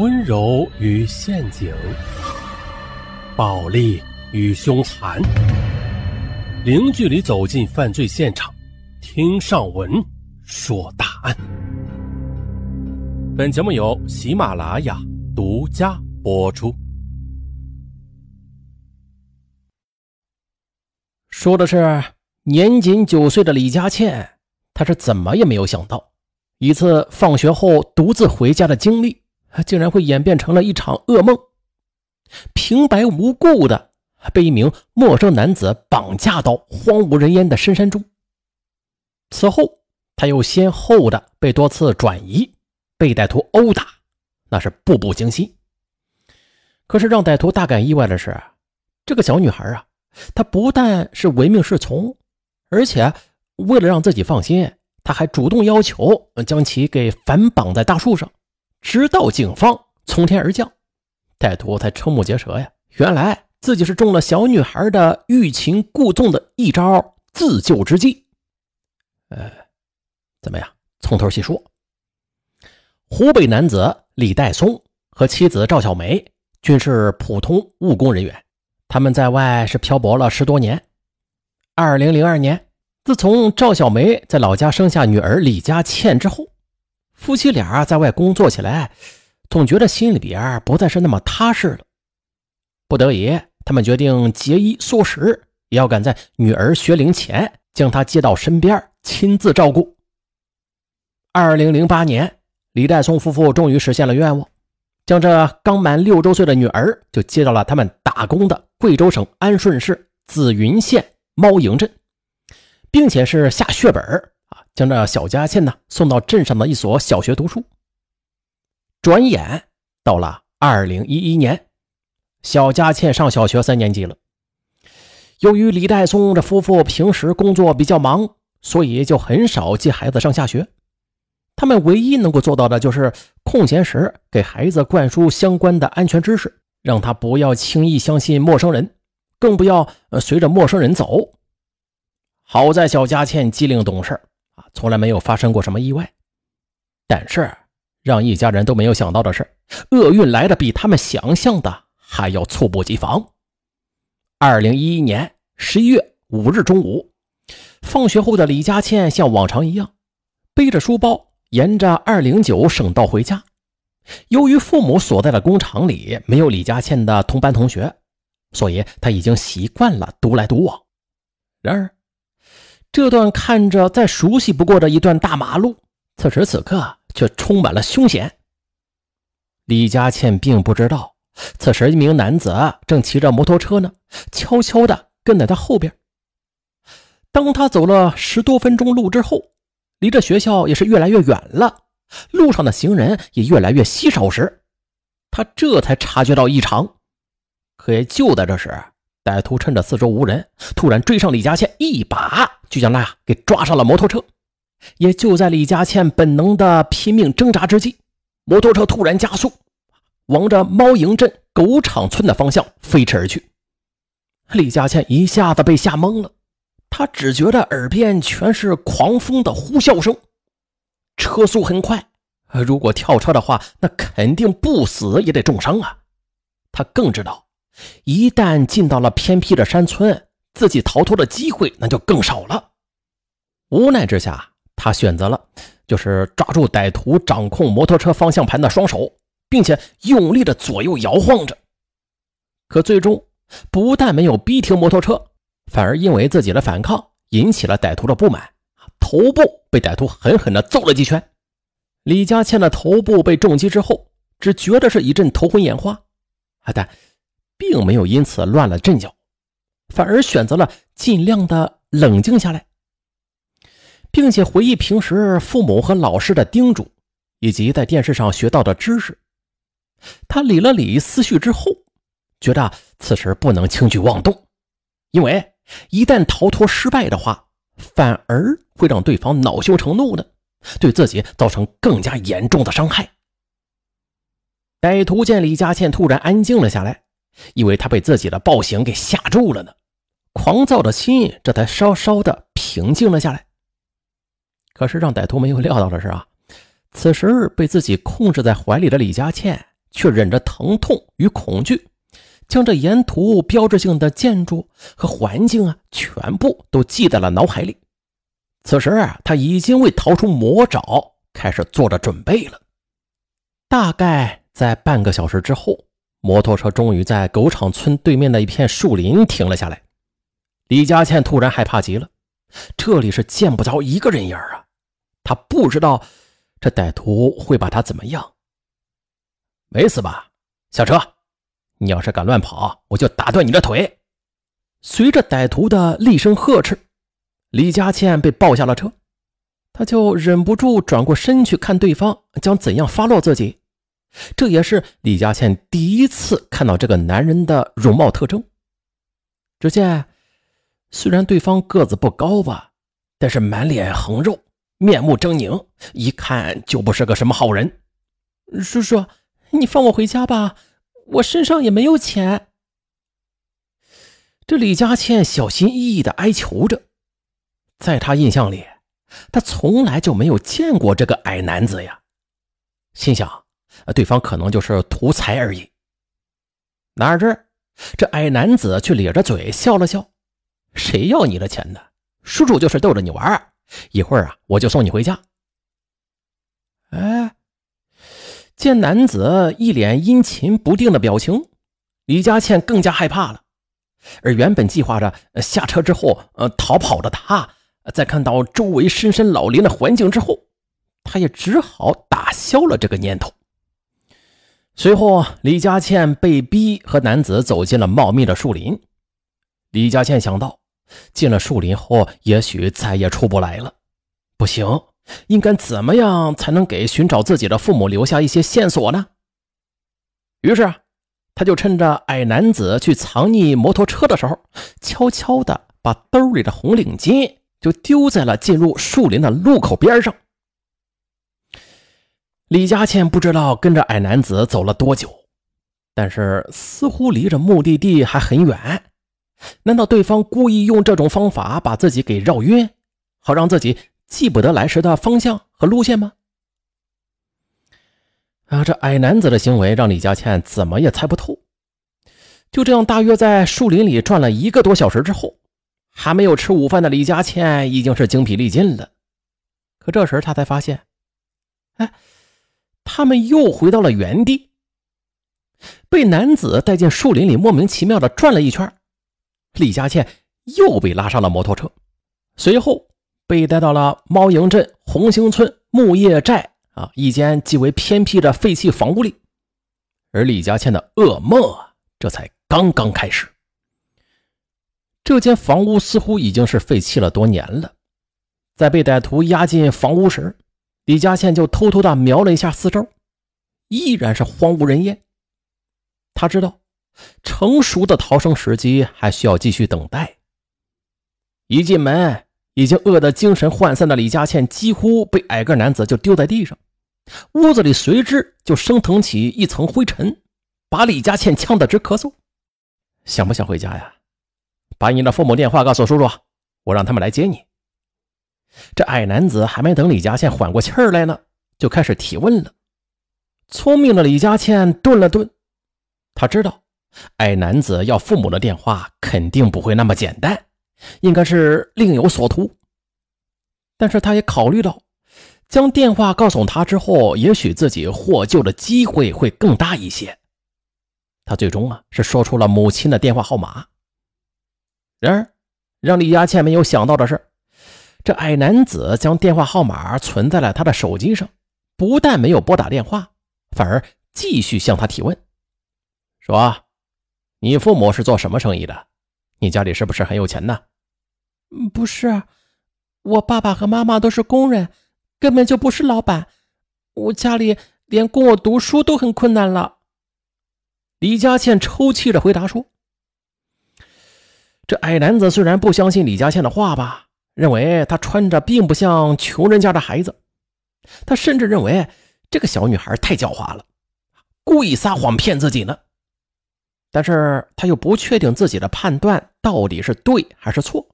温柔与陷阱，暴力与凶残，零距离走进犯罪现场，听上文说大案。本节目由喜马拉雅独家播出。说的是年仅九岁的李佳倩，她是怎么也没有想到，一次放学后独自回家的经历，竟然会演变成了一场噩梦。平白无故的被一名陌生男子绑架到荒无人烟的深山中。此后，他又先后的被多次转移，被歹徒殴打，那是步步惊心。可是让歹徒大感意外的是，这个小女孩啊。她不但是唯命是从，而且为了让自己放心，她还主动要求将其给反绑在大树上，直到警方从天而降，歹徒才瞠目结舌呀！原来自己是中了小女孩的欲擒故纵的一招自救之计。呃，怎么样？从头细说。湖北男子李代松和妻子赵小梅均是普通务工人员。他们在外是漂泊了十多年。二零零二年，自从赵小梅在老家生下女儿李佳倩之后，夫妻俩在外工作起来，总觉得心里边不再是那么踏实了。不得已，他们决定节衣缩食，也要赶在女儿学龄前将她接到身边，亲自照顾。二零零八年，李代松夫妇终于实现了愿望。将这刚满六周岁的女儿就接到了他们打工的贵州省安顺市紫云县猫营镇，并且是下血本，将这小佳倩呢送到镇上的一所小学读书。转眼到了二零一一年，小佳倩上小学三年级了。由于李代松这夫妇平时工作比较忙，所以就很少接孩子上下学。他们唯一能够做到的就是空闲时给孩子灌输相关的安全知识，让他不要轻易相信陌生人，更不要随着陌生人走。好在小佳倩机灵懂事从来没有发生过什么意外。但是让一家人都没有想到的是，厄运来的比他们想象的还要猝不及防。二零一一年十一月五日中午，放学后的李佳倩像往常一样，背着书包。沿着二零九省道回家，由于父母所在的工厂里没有李佳倩的同班同学，所以他已经习惯了独来独往。然而，这段看着再熟悉不过的一段大马路，此时此刻却充满了凶险。李佳倩并不知道，此时一名男子正骑着摩托车呢，悄悄地跟在他后边。当他走了十多分钟路之后，离这学校也是越来越远了，路上的行人也越来越稀少时，他这才察觉到异常。可也就在这时，歹徒趁着四周无人，突然追上李佳倩，一把就将她给抓上了摩托车。也就在李佳倩本能的拼命挣扎之际，摩托车突然加速，往着猫营镇狗场村的方向飞驰而去。李佳倩一下子被吓懵了。她只觉得耳边全是狂风的呼啸声，车速很快，如果跳车的话，那肯定不死也得重伤啊！她更知道，一旦进到了偏僻的山村，自己逃脱的机会那就更少了。无奈之下，他选择了就是抓住歹徒掌控摩托车方向盘的双手，并且用力的左右摇晃着。可最终，不但没有逼停摩托车。反而因为自己的反抗引起了歹徒的不满，头部被歹徒狠狠的揍了几拳。李佳倩的头部被重击之后，只觉得是一阵头昏眼花，但并没有因此乱了阵脚，反而选择了尽量的冷静下来，并且回忆平时父母和老师的叮嘱，以及在电视上学到的知识。他理了理思绪之后，觉得此时不能轻举妄动，因为。一旦逃脱失败的话，反而会让对方恼羞成怒的，对自己造成更加严重的伤害。歹徒见李佳倩突然安静了下来，以为他被自己的暴行给吓住了呢，狂躁的心这才稍稍的平静了下来。可是让歹徒没有料到的是啊，此时被自己控制在怀里的李佳倩却忍着疼痛与恐惧，将这沿途标志性的建筑和环境啊，全部都记在了脑海里。此时啊，他已经为逃出魔爪开始做着准备了。大概在半个小时之后，摩托车终于在狗场村对面的一片树林停了下来。李佳倩突然害怕极了，这里是见不着一个人影啊！她不知道这歹徒会把他怎么样。没死吧？下车！你要是敢乱跑，我就打断你的腿！随着歹徒的厉声呵斥，李佳倩被抱下了车。她就忍不住转过身去看对方将怎样发落自己。这也是李佳倩第一次看到这个男人的容貌特征。只见。虽然对方个子不高吧，但是满脸横肉，面目狰狞，一看就不是个什么好人。叔叔，你放我回家吧，我身上也没有钱。这李佳倩小心翼翼的哀求着，在她印象里，她从来就没有见过这个矮男子呀。心想，对方可能就是图财而已。哪知这矮男子却咧着嘴笑了笑。谁要你的钱呢？叔叔就是逗着你玩一会儿啊，我就送你回家。哎，见男子一脸阴晴不定的表情，李佳倩更加害怕了。而原本计划着下车之后呃逃跑的他，在看到周围深山老林的环境之后，他也只好打消了这个念头。随后，李佳倩被逼和男子走进了茂密的树林。李佳倩想到。进了树林后，也许再也出不来了。不行，应该怎么样才能给寻找自己的父母留下一些线索呢？于是，他就趁着矮男子去藏匿摩托车的时候，悄悄地把兜里的红领巾就丢在了进入树林的路口边上。李佳倩不知道跟着矮男子走了多久，但是似乎离着目的地还很远。难道对方故意用这种方法把自己给绕晕，好让自己记不得来时的方向和路线吗？啊，这矮男子的行为让李佳倩怎么也猜不透。就这样，大约在树林里转了一个多小时之后，还没有吃午饭的李佳倩已经是精疲力尽了。可这时她才发现，哎，他们又回到了原地，被男子带进树林里，莫名其妙的转了一圈。李佳倩又被拉上了摩托车，随后被带到了猫营镇红星村木叶寨啊一间极为偏僻的废弃房屋里，而李佳倩的噩梦啊这才刚刚开始。这间房屋似乎已经是废弃了多年了，在被歹徒押进房屋时，李佳倩就偷偷的瞄了一下四周，依然是荒无人烟。他知道。成熟的逃生时机还需要继续等待。一进门，已经饿得精神涣散的李佳倩几乎被矮个男子就丢在地上，屋子里随之就升腾起一层灰尘，把李佳倩呛得直咳嗽。想不想回家呀？把你的父母电话告诉叔叔，我让他们来接你。这矮男子还没等李佳倩缓过气儿来呢，就开始提问了。聪明的李佳倩顿了顿，他知道。矮男子要父母的电话，肯定不会那么简单，应该是另有所图。但是他也考虑到，将电话告诉他之后，也许自己获救的机会会更大一些。他最终啊，是说出了母亲的电话号码。然而，让李佳倩没有想到的是，这矮男子将电话号码存在了他的手机上，不但没有拨打电话，反而继续向他提问，说。你父母是做什么生意的？你家里是不是很有钱呢？不是，我爸爸和妈妈都是工人，根本就不是老板。我家里连供我读书都很困难了。李佳倩抽泣着回答说：“这矮男子虽然不相信李佳倩的话吧，认为她穿着并不像穷人家的孩子，他甚至认为这个小女孩太狡猾了，故意撒谎骗自己呢。”但是他又不确定自己的判断到底是对还是错。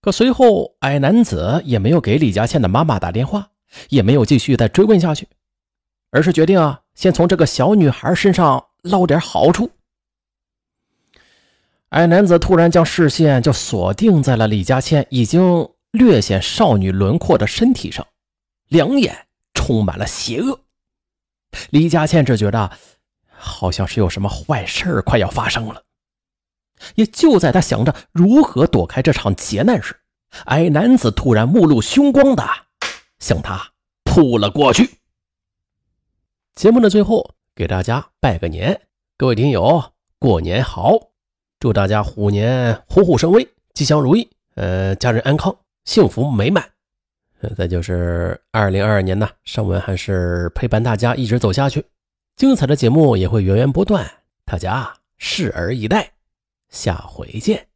可随后，矮男子也没有给李佳倩的妈妈打电话，也没有继续再追问下去，而是决定啊，先从这个小女孩身上捞点好处。矮男子突然将视线就锁定在了李佳倩已经略显少女轮廓的身体上，两眼充满了邪恶。李佳倩只觉得好像是有什么坏事快要发生了。也就在他想着如何躲开这场劫难时，矮男子突然目露凶光的向他扑了过去。节目的最后，给大家拜个年，各位听友过年好，祝大家虎年虎虎生威，吉祥如意，呃，家人安康，幸福美满。再就是二零二二年呢，尚文还是陪伴大家一直走下去，精彩的节目也会源源不断，大家拭而以待。下回见。